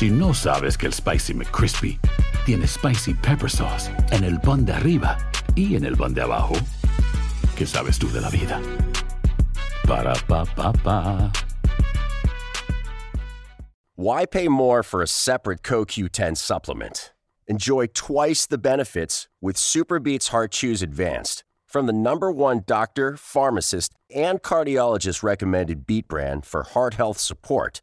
Si no sabes que el Spicy McCrispy tiene Spicy Pepper Sauce en el pan de arriba y en el pan de abajo, ¿qué sabes tú de la vida? Para, pa, pa, pa. Why pay more for a separate CoQ10 supplement? Enjoy twice the benefits with Superbeats Heart Chews Advanced from the number one doctor, pharmacist, and cardiologist recommended beat brand for heart health support.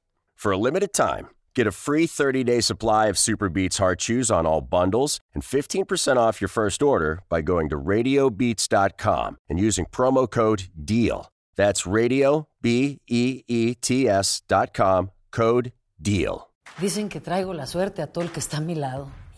For a limited time, get a free 30 day supply of Superbeats Heart Chews on all bundles and 15% off your first order by going to radiobeats.com and using promo code DEAL. That's radio, B E E T S.com, code DEAL. Dicen que traigo la suerte a todo el que está a mi lado.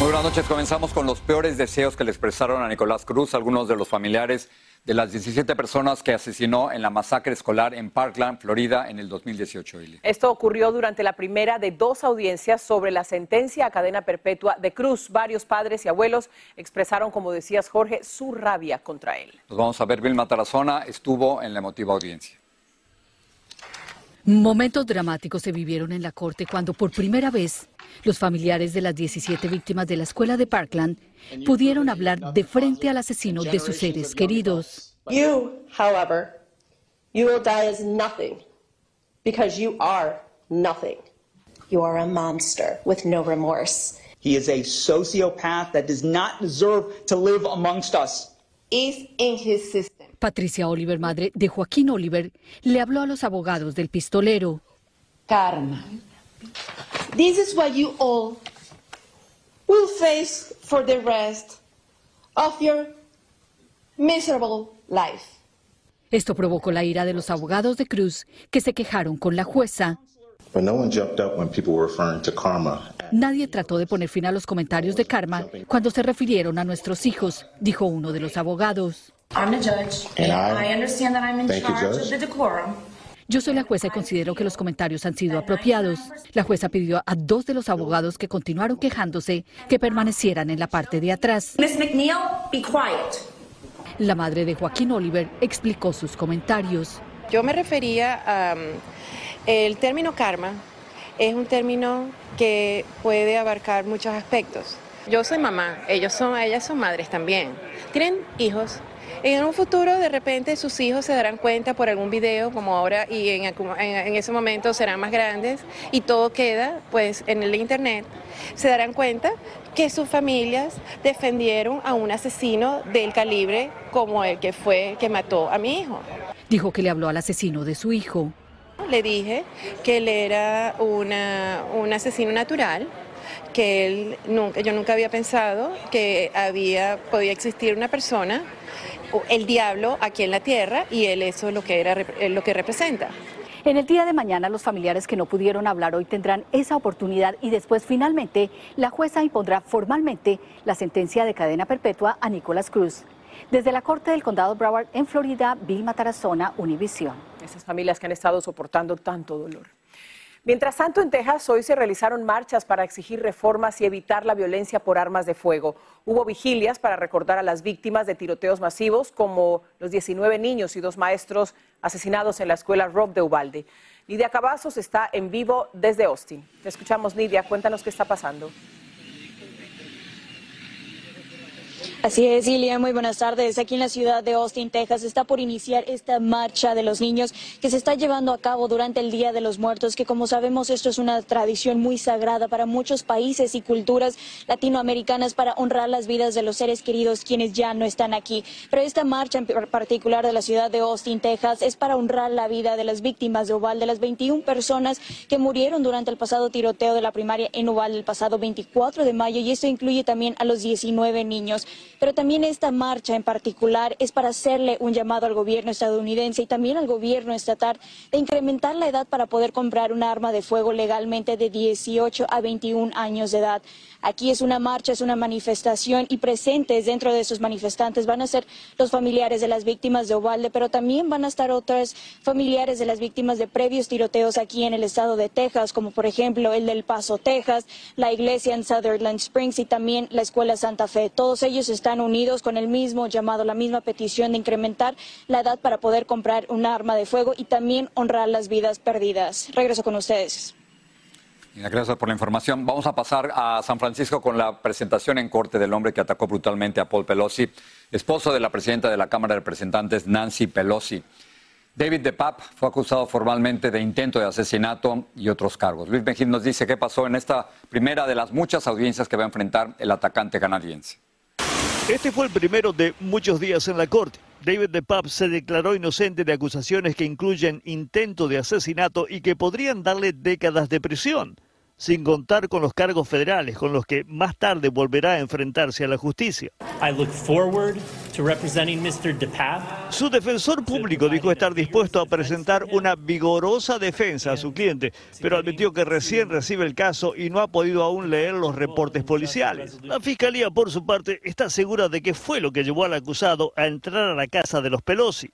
Muy buenas noches. Comenzamos con los peores deseos que le expresaron a Nicolás Cruz algunos de los familiares de las 17 personas que asesinó en la masacre escolar en Parkland, Florida, en el 2018. Ili. Esto ocurrió durante la primera de dos audiencias sobre la sentencia a cadena perpetua de Cruz. Varios padres y abuelos expresaron, como decías, Jorge, su rabia contra él. Nos vamos a ver, Vilma Tarazona estuvo en la emotiva audiencia. Momentos dramáticos se vivieron en la corte cuando por primera vez los familiares de las 17 víctimas de la escuela de Parkland pudieron hablar de frente al asesino de sus seres queridos. You, however, you will die as nothing because you are nothing. You are a monster with no remorse. He is a sociopath that does not deserve to live amongst us. Is in his system. Patricia Oliver, madre de Joaquín Oliver, le habló a los abogados del pistolero. Karma. This is what you all will face for the rest of your miserable life. Esto provocó la ira de los abogados de Cruz, que se quejaron con la jueza. Nadie trató de poner fin a los comentarios de karma cuando se refirieron a nuestros hijos, dijo uno de los abogados. I'm the judge, And and I- I understand that I'm in Thank you, charge of the decorum. Yo soy la jueza y considero que los comentarios han sido apropiados. La jueza pidió a dos de los abogados que continuaron quejándose que permanecieran en la parte de atrás. Miss McNeil, be quiet. La madre de Joaquín Oliver explicó sus comentarios. Yo me refería a um, el término karma es un término que puede abarcar muchos aspectos. Yo soy mamá, ellos son, ellas son madres también. Tienen hijos. En un futuro, de repente, sus hijos se darán cuenta por algún video, como ahora, y en, en- en ese momento serán más grandes, y todo queda, pues, en el internet. Se darán cuenta que sus familias defendieron a un asesino del calibre como el que fue que mató a mi hijo. Dijo que le habló al asesino de su hijo. Le dije que él era una, un asesino natural, que él nunca, yo nunca había pensado que había, podía existir una persona, el diablo aquí en la tierra, y él eso es lo que, era, rep- lo que representa. En el día de mañana, los familiares que no pudieron hablar hoy tendrán esa oportunidad y después, finalmente, la jueza impondrá formalmente la sentencia de cadena perpetua a Nicolás Cruz. Desde la Corte del Condado Broward en Florida, Vilma Tarazona, Univisión. Esas familias que han estado soportando tanto dolor. Mientras tanto, en Texas hoy se realizaron marchas para exigir reformas y evitar la violencia por armas de fuego. Hubo vigilias para recordar a las víctimas de tiroteos masivos, como los 19 niños y dos maestros asesinados en la escuela Rob de Ubalde. Nidia Cavazos está en vivo desde Austin. Te escuchamos, Nidia. Cuéntanos qué está pasando. Así es, Ilia, muy buenas tardes. Aquí en la ciudad de Austin, Texas, está por iniciar esta marcha de los niños que se está llevando a cabo durante el Día de los Muertos, que como sabemos esto es una tradición muy sagrada para muchos países y culturas latinoamericanas para honrar las vidas de los seres queridos quienes ya no están aquí. Pero esta marcha en particular de la ciudad de Austin, Texas, es para honrar la vida de las víctimas de Uvalde, las 21 personas que murieron durante el pasado tiroteo de la primaria en Uvalde el pasado 24 de mayo y esto incluye también a los 19 niños. Pero también esta marcha en particular es para hacerle un llamado al gobierno estadounidense y también al gobierno estatal de incrementar la edad para poder comprar un arma de fuego legalmente de 18 a 21 años de edad. Aquí es una marcha, es una manifestación y presentes dentro de esos manifestantes van a ser los familiares de las víctimas de Ovalde, pero también van a estar otros familiares de las víctimas de previos tiroteos aquí en el estado de Texas, como por ejemplo el del Paso, Texas, la iglesia en Sutherland Springs y también la escuela Santa Fe. Todos ellos están unidos con el mismo llamado, la misma petición de incrementar la edad para poder comprar un arma de fuego y también honrar las vidas perdidas. Regreso con ustedes. Gracias por la información. Vamos a pasar a San Francisco con la presentación en corte del hombre que atacó brutalmente a Paul Pelosi, esposo de la presidenta de la Cámara de Representantes, Nancy Pelosi. David DePap fue acusado formalmente de intento de asesinato y otros cargos. Luis Mejía nos dice qué pasó en esta primera de las muchas audiencias que va a enfrentar el atacante canadiense. Este fue el primero de muchos días en la corte. David DePap se declaró inocente de acusaciones que incluyen intento de asesinato y que podrían darle décadas de prisión sin contar con los cargos federales con los que más tarde volverá a enfrentarse a la justicia. Su defensor público dijo estar dispuesto a presentar una vigorosa defensa a su cliente, pero admitió que recién recibe el caso y no ha podido aún leer los reportes policiales. La fiscalía, por su parte, está segura de que fue lo que llevó al acusado a entrar a la casa de los Pelosi.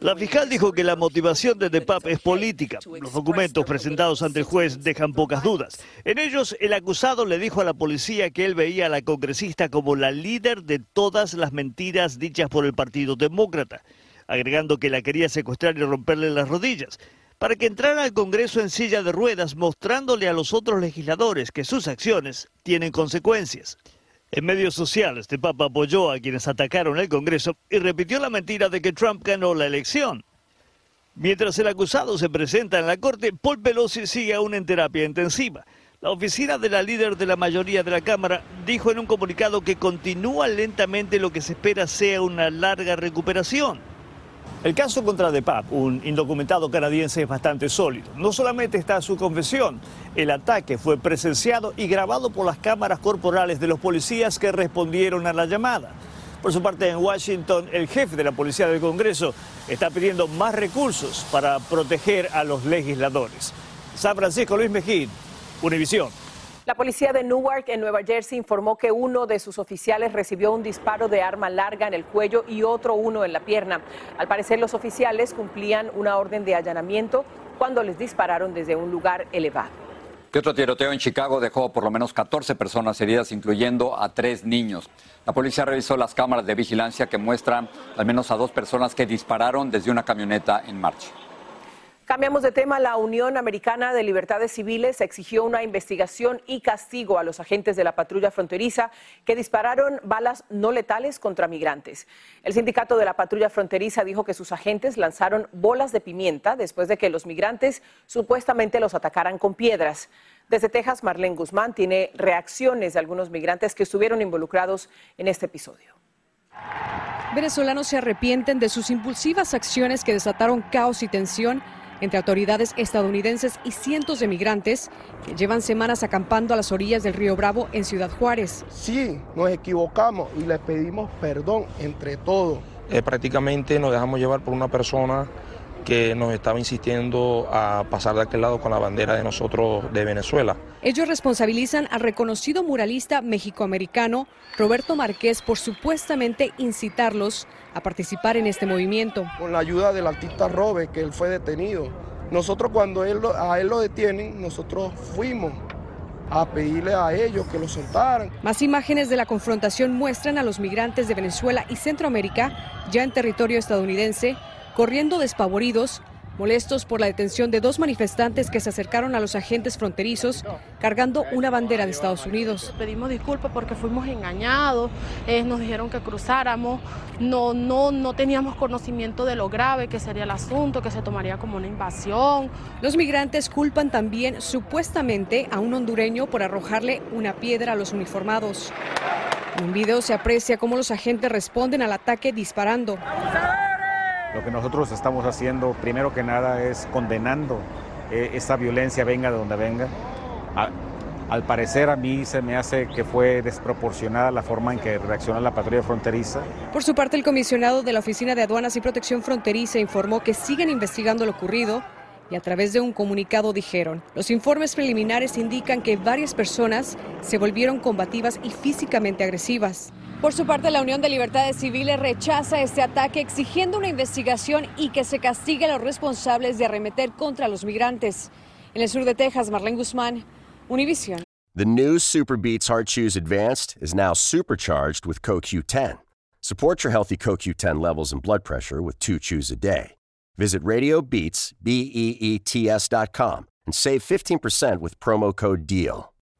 La fiscal dijo que la motivación de DePap es política. Los documentos presentados ante el juez dejan pocas dudas. En ellos, el acusado le dijo a la policía que él veía a la congresista como la líder de todas las mentiras dichas por el Partido Demócrata, agregando que la quería secuestrar y romperle las rodillas para que entrara al Congreso en silla de ruedas, mostrándole a los otros legisladores que sus acciones tienen consecuencias. En medios sociales, este Papa apoyó a quienes atacaron el Congreso y repitió la mentira de que Trump ganó la elección. Mientras el acusado se presenta en la corte, Paul Pelosi sigue aún en terapia intensiva. La oficina de la líder de la mayoría de la Cámara dijo en un comunicado que continúa lentamente lo que se espera sea una larga recuperación. El caso contra DePap, un indocumentado canadiense, es bastante sólido. No solamente está su confesión, el ataque fue presenciado y grabado por las cámaras corporales de los policías que respondieron a la llamada. Por su parte, en Washington, el jefe de la Policía del Congreso está pidiendo más recursos para proteger a los legisladores. San Francisco, Luis Mejín, Univisión. La policía de Newark, en Nueva Jersey, informó que uno de sus oficiales recibió un disparo de arma larga en el cuello y otro uno en la pierna. Al parecer, los oficiales cumplían una orden de allanamiento cuando les dispararon desde un lugar elevado. Que otro tiroteo en Chicago dejó por lo menos 14 personas heridas, incluyendo a tres niños. La policía revisó las cámaras de vigilancia que muestran al menos a dos personas que dispararon desde una camioneta en marcha. Cambiamos de tema. La Unión Americana de Libertades Civiles exigió una investigación y castigo a los agentes de la patrulla fronteriza que dispararon balas no letales contra migrantes. El sindicato de la patrulla fronteriza dijo que sus agentes lanzaron bolas de pimienta después de que los migrantes supuestamente los atacaran con piedras. Desde Texas, Marlene Guzmán tiene reacciones de algunos migrantes que estuvieron involucrados en este episodio. Venezolanos se arrepienten de sus impulsivas acciones que desataron caos y tensión entre autoridades estadounidenses y cientos de migrantes que llevan semanas acampando a las orillas del río Bravo en Ciudad Juárez. Sí, nos equivocamos y les pedimos perdón entre todos. Eh, prácticamente nos dejamos llevar por una persona que nos estaba insistiendo a pasar de aquel lado con la bandera de nosotros de Venezuela. Ellos responsabilizan al reconocido muralista mexicoamericano Roberto Márquez por supuestamente incitarlos a participar en este movimiento. Con la ayuda del artista Robe, que él fue detenido. Nosotros cuando él, a él lo detienen, nosotros fuimos a pedirle a ellos que lo soltaran. Más imágenes de la confrontación muestran a los migrantes de Venezuela y Centroamérica ya en territorio estadounidense corriendo despavoridos molestos por la detención de dos manifestantes que se acercaron a los agentes fronterizos cargando una bandera de Estados Unidos. Pedimos disculpas porque fuimos engañados, eh, nos dijeron que cruzáramos, no, no, no teníamos conocimiento de lo grave que sería el asunto, que se tomaría como una invasión. Los migrantes culpan también supuestamente a un hondureño por arrojarle una piedra a los uniformados. En un video se aprecia cómo los agentes responden al ataque disparando. Lo que nosotros estamos haciendo, primero que nada, es condenando eh, esta violencia, venga de donde venga. al parecer a mí se me hace que fue desproporcionada la forma en que reacciona la patrulla fronteriza. Por su parte, el comisionado de la Oficina de Aduanas y Protección Fronteriza informó que siguen investigando lo ocurrido y a través de un comunicado dijeron, los informes preliminares indican que varias personas se volvieron combativas y físicamente agresivas. Por su parte, la Unión de Libertades Civiles rechaza este ataque exigiendo una investigación y que se castigue a los responsables de arremeter contra los migrantes. En el sur de Texas, Marlene Guzmán, Univision. The new Super Beats Heart Chews Advanced is now supercharged with CoQ10. Support your healthy CoQ10 levels and blood pressure with two chews a day. Visit RadioBeats, B-E-E-T-S and save 15% with promo code DEAL.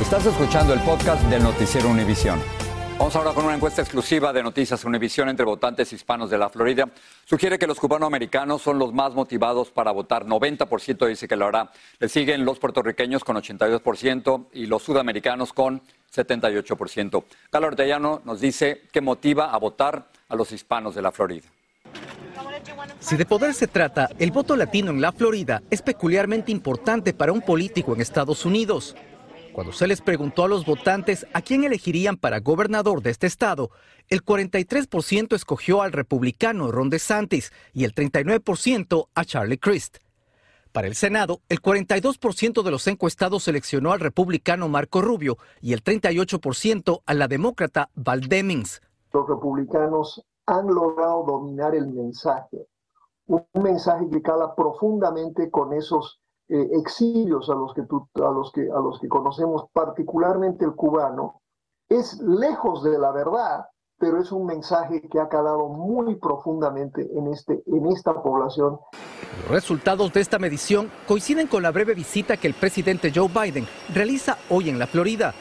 Estás escuchando el podcast del Noticiero Univisión. Vamos ahora con una encuesta exclusiva de Noticias Univisión entre votantes hispanos de la Florida. Sugiere que los cubanoamericanos son los más motivados para votar. 90% dice que lo hará. Le siguen los puertorriqueños con 82% y los sudamericanos con 78%. Carlos Ortellano nos dice que motiva a votar a los hispanos de la Florida. Si de poder se trata, el voto latino en la Florida es peculiarmente importante para un político en Estados Unidos. Cuando se les preguntó a los votantes a quién elegirían para gobernador de este estado, el 43% escogió al republicano Ron DeSantis y el 39% a Charlie Crist. Para el Senado, el 42% de los encuestados seleccionó al republicano Marco Rubio y el 38% a la demócrata Val Demings. Los republicanos han logrado dominar el mensaje, un mensaje que cala profundamente con esos eh, exilios a los que, a, los que, a los que conocemos, particularmente el cubano, es lejos de la verdad, pero es un mensaje que ha calado muy profundamente en, este, en esta población. Los resultados de esta medición coinciden con la breve visita que el presidente Joe Biden realiza hoy en la Florida.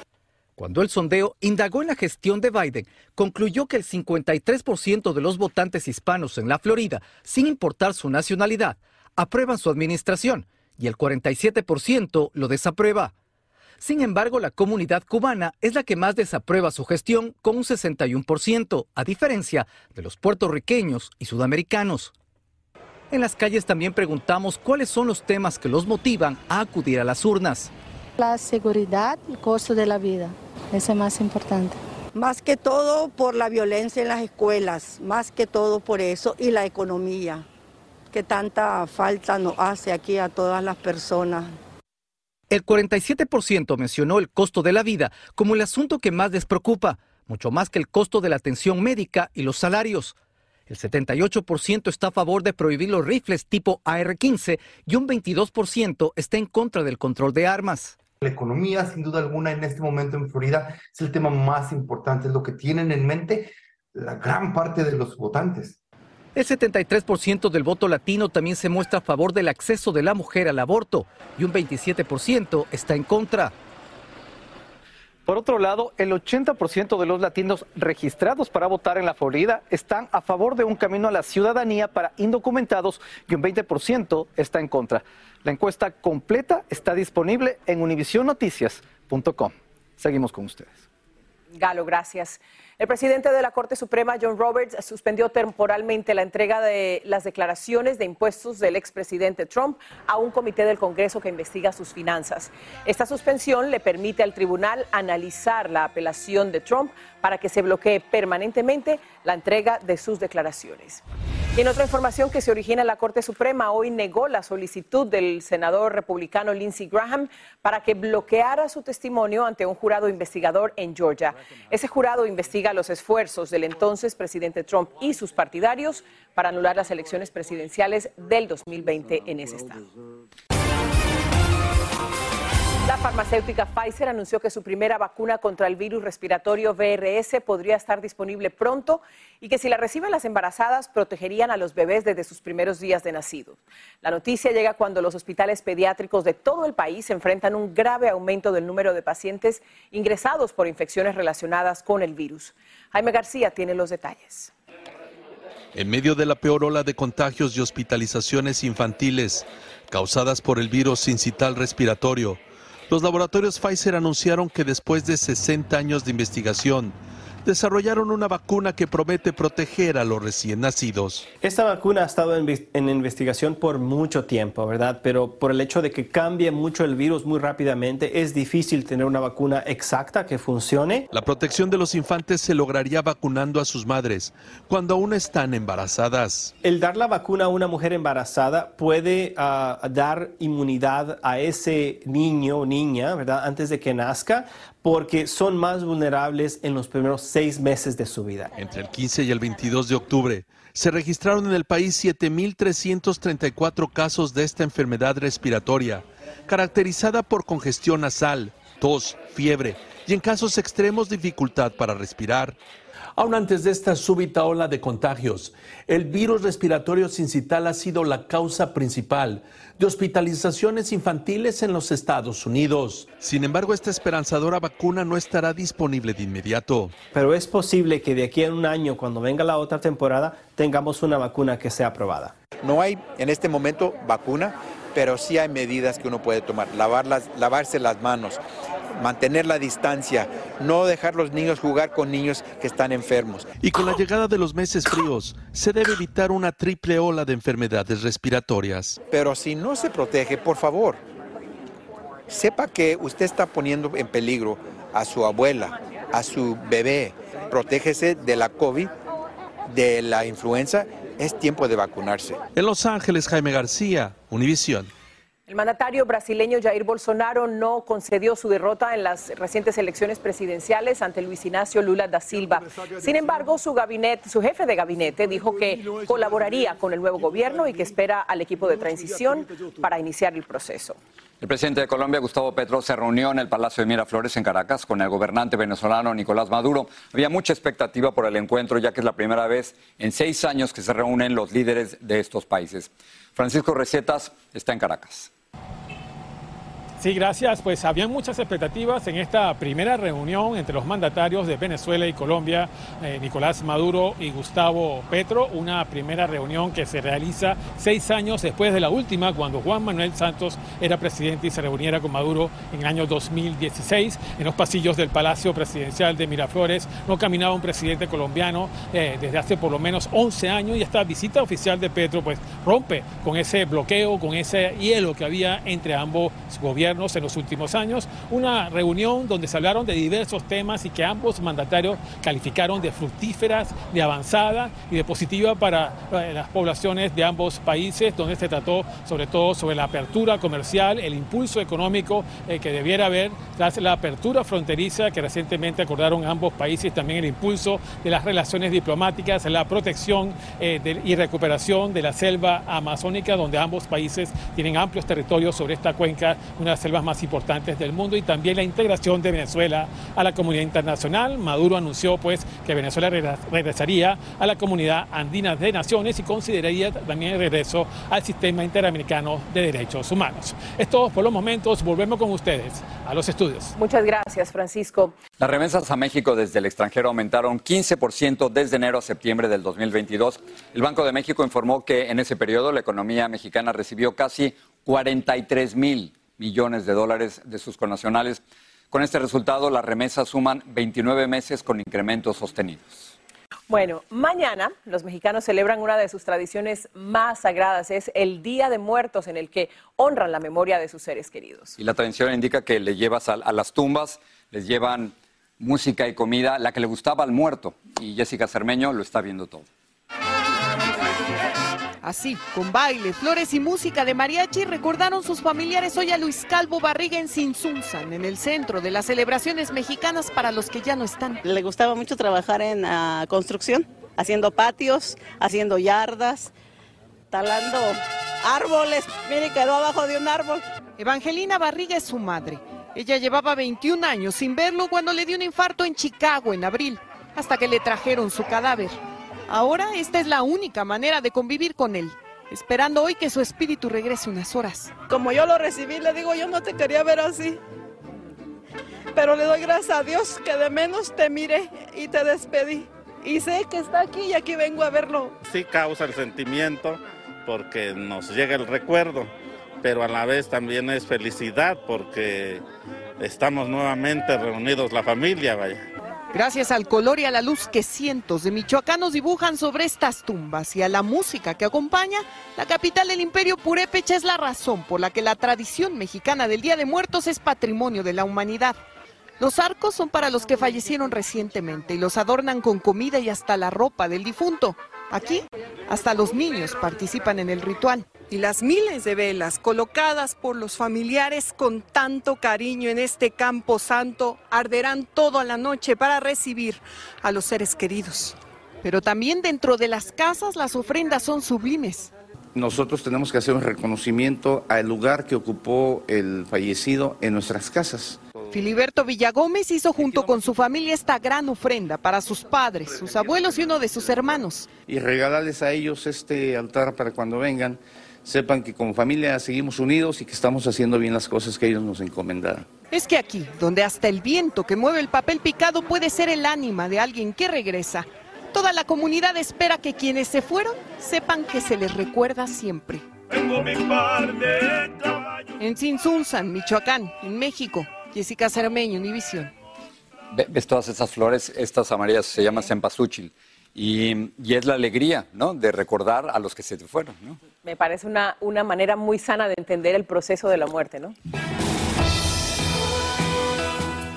Cuando el sondeo indagó en la gestión de Biden, concluyó que el 53% de los votantes hispanos en la Florida, sin importar su nacionalidad, aprueban su administración y el 47% lo desaprueba. Sin embargo, la comunidad cubana es la que más desaprueba su gestión con un 61%, a diferencia de los puertorriqueños y sudamericanos. En las calles también preguntamos cuáles son los temas que los motivan a acudir a las urnas. La seguridad y el costo de la vida, ese es más importante. Más que todo por la violencia en las escuelas, más que todo por eso y la economía que tanta falta nos hace aquí a todas las personas. El 47% mencionó el costo de la vida como el asunto que más les preocupa, mucho más que el costo de la atención médica y los salarios. El 78% está a favor de prohibir los rifles tipo AR-15 y un 22% está en contra del control de armas. La economía, sin duda alguna, en este momento en Florida es el tema más importante, es lo que tienen en mente la gran parte de los votantes. El 73% del voto latino también se muestra a favor del acceso de la mujer al aborto y un 27% está en contra. Por otro lado, el 80% de los latinos registrados para votar en la Florida están a favor de un camino a la ciudadanía para indocumentados y un 20% está en contra. La encuesta completa está disponible en univisionnoticias.com. Seguimos con ustedes. Galo, gracias. El presidente de la Corte Suprema, John Roberts, suspendió temporalmente la entrega de las declaraciones de impuestos del expresidente Trump a un comité del Congreso que investiga sus finanzas. Esta suspensión le permite al tribunal analizar la apelación de Trump para que se bloquee permanentemente la entrega de sus declaraciones. Y en otra información que se origina en la Corte Suprema, hoy negó la solicitud del senador republicano Lindsey Graham para que bloqueara su testimonio ante un jurado investigador en Georgia. Ese jurado investiga los esfuerzos del entonces presidente Trump y sus partidarios para anular las elecciones presidenciales del 2020 en ese estado. La farmacéutica Pfizer anunció que su primera vacuna contra el virus respiratorio VRS podría estar disponible pronto y que si la reciben las embarazadas protegerían a los bebés desde sus primeros días de nacido. La noticia llega cuando los hospitales pediátricos de todo el país enfrentan un grave aumento del número de pacientes ingresados por infecciones relacionadas con el virus. Jaime García tiene los detalles. En medio de la peor ola de contagios y hospitalizaciones infantiles causadas por el virus sincital respiratorio, los laboratorios Pfizer anunciaron que después de 60 años de investigación, desarrollaron una vacuna que promete proteger a los recién nacidos. Esta vacuna ha estado en, investigación por mucho tiempo, ¿verdad? Pero por el hecho de que cambie mucho el virus muy rápidamente, es difícil tener una vacuna exacta que funcione. La protección de los infantes se lograría vacunando a sus madres cuando aún están embarazadas. El dar la vacuna a una mujer embarazada puede ah, dar inmunidad a ese niño o niña, ¿verdad? Antes de que nazca, porque son más vulnerables en los primeros seis meses de su vida. Entre el 15 y el 22 de octubre se registraron en el país 7.334 casos de esta enfermedad respiratoria, caracterizada por congestión nasal, tos, fiebre y en casos extremos dificultad para respirar. Aún antes de esta súbita ola de contagios, el virus respiratorio sincital ha sido la causa principal de hospitalizaciones infantiles en los Estados Unidos. Sin embargo, esta esperanzadora vacuna no estará disponible de inmediato. Pero es posible que de aquí a un año, cuando venga la otra temporada, tengamos una vacuna que sea aprobada. No hay en este momento vacuna, pero sí hay medidas que uno puede tomar. lavarse las manos, mantener la distancia, no dejar los niños jugar con niños que están enfermos. Y con la llegada de los meses fríos, se debe evitar una triple ola de enfermedades respiratorias. Pero si no se protege, por favor, sepa que usted está poniendo en peligro a su abuela, a su bebé. Protégese de la COVID, de la influenza. Es tiempo de vacunarse. En Los Ángeles, Jaime García, Univisión. El mandatario brasileño Jair Bolsonaro no concedió su derrota en las recientes elecciones presidenciales ante Luis Ignacio Lula da Silva. Sin embargo, su su jefe de gabinete dijo que colaboraría con el nuevo gobierno y que espera al equipo de transición para iniciar el proceso. El presidente de Colombia, Gustavo Petro, se reunió en el Palacio de Miraflores en Caracas con el gobernante venezolano Nicolás Maduro. Había mucha expectativa por el encuentro, ya que es la primera vez en seis años que se reúnen los líderes de estos países. Francisco Recetas está en Caracas. Sí, gracias. Pues había muchas expectativas en esta primera reunión entre los mandatarios de Venezuela y Colombia, eh, Nicolás Maduro y Gustavo Petro, una primera reunión que se realiza seis años después de la última, cuando Juan Manuel Santos era presidente y se reuniera con Maduro en el año 2016. En los pasillos del Palacio Presidencial de Miraflores no caminaba un presidente colombiano eh, desde hace por lo menos 11 años y esta visita oficial de Petro pues rompe con ese bloqueo, con ese hielo que había entre ambos gobiernos en los últimos años, una reunión donde se hablaron de diversos temas y que ambos mandatarios calificaron de fructíferas, de avanzada y de positiva para eh, las poblaciones de ambos países, donde se trató sobre todo sobre la apertura comercial, el impulso económico eh, que debiera haber tras la apertura fronteriza que recientemente acordaron ambos países, también el impulso de las relaciones diplomáticas, la protección eh, y recuperación de la selva amazónica, donde ambos países tienen amplios territorios sobre esta cuenca, una selvas más importantes del mundo y también la integración de Venezuela a la comunidad internacional. Maduro anunció pues que Venezuela regresaría a la comunidad andina de naciones y consideraría también el regreso al sistema interamericano de derechos humanos. Es todo por los momentos, volvemos con ustedes a los estudios. Muchas gracias, Francisco. Las remesas a México desde el extranjero aumentaron 15% desde enero a septiembre del 2022. El Banco de México informó que en ese periodo la economía mexicana recibió casi 43 mil millones de dólares de sus connacionales. Con este resultado, las remesas suman 29 meses con incrementos sostenidos. Bueno, mañana los mexicanos celebran una de sus tradiciones más sagradas, es el Día de Muertos, en el que honran la memoria de sus seres queridos. Y la tradición indica que le llevas a, a las tumbas, les llevan música y comida, la que le gustaba al muerto. Y Jessica Cermeño lo está viendo todo. Así, con baile, flores y música de mariachi, recordaron sus familiares hoy a Luis Calvo Barriga en Sinsunzan, en el centro de las celebraciones mexicanas para los que ya no están. Le gustaba mucho trabajar en uh, construcción, haciendo patios, haciendo yardas, talando árboles. Mire, quedó abajo de un árbol. Evangelina Barriga es su madre. Ella llevaba 21 años sin verlo cuando le dio un infarto en Chicago en abril, hasta que le trajeron su cadáver. Ahora esta es la única manera de convivir con él, esperando hoy que su espíritu regrese unas horas. Como yo lo recibí, le digo, yo no te quería ver así. Pero le doy gracias a Dios que de menos te miré y te despedí. Y sé que está aquí y aquí vengo a verlo. Sí causa el sentimiento porque nos llega el recuerdo, pero a la vez también es felicidad porque estamos nuevamente reunidos la familia, vaya. Gracias al color y a la luz que cientos de michoacanos dibujan sobre estas tumbas y a la música que acompaña, la capital del imperio purépecha es la razón por la que la tradición mexicana del Día de Muertos es patrimonio de la humanidad. Los arcos son para los que fallecieron recientemente y los adornan con comida y hasta la ropa del difunto. Aquí, hasta los niños participan en el ritual. Y las miles de velas colocadas por los familiares con tanto cariño en este campo santo arderán toda la noche para recibir a los seres queridos. Pero también dentro de las casas las ofrendas son sublimes. Nosotros tenemos que hacer un reconocimiento al lugar que ocupó el fallecido en nuestras casas. Filiberto Villagómez hizo junto con su familia esta gran ofrenda para sus padres, sus abuelos y uno de sus hermanos. Y regalarles a ellos este altar para cuando vengan sepan que como familia seguimos unidos y que estamos haciendo bien las cosas que ellos nos encomendaron. Es que aquí, donde hasta el viento que mueve el papel picado puede ser el ánima de alguien que regresa, toda la comunidad espera que quienes se fueron sepan que se les recuerda siempre. En Sinsunzan, Michoacán, en México, Jessica Cermeño, Univisión. ¿Ves todas esas flores? Estas amarillas se llaman cempasúchil. Y, y, es la alegría, ¿no? De recordar a los que se te fueron, ¿no? Me parece una, una manera muy sana de entender el proceso de la muerte, ¿no?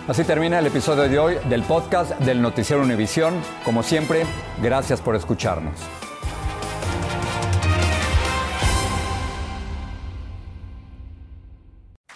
Así termina el episodio de hoy del podcast del Noticiero Univisión. Como siempre, gracias por escucharnos.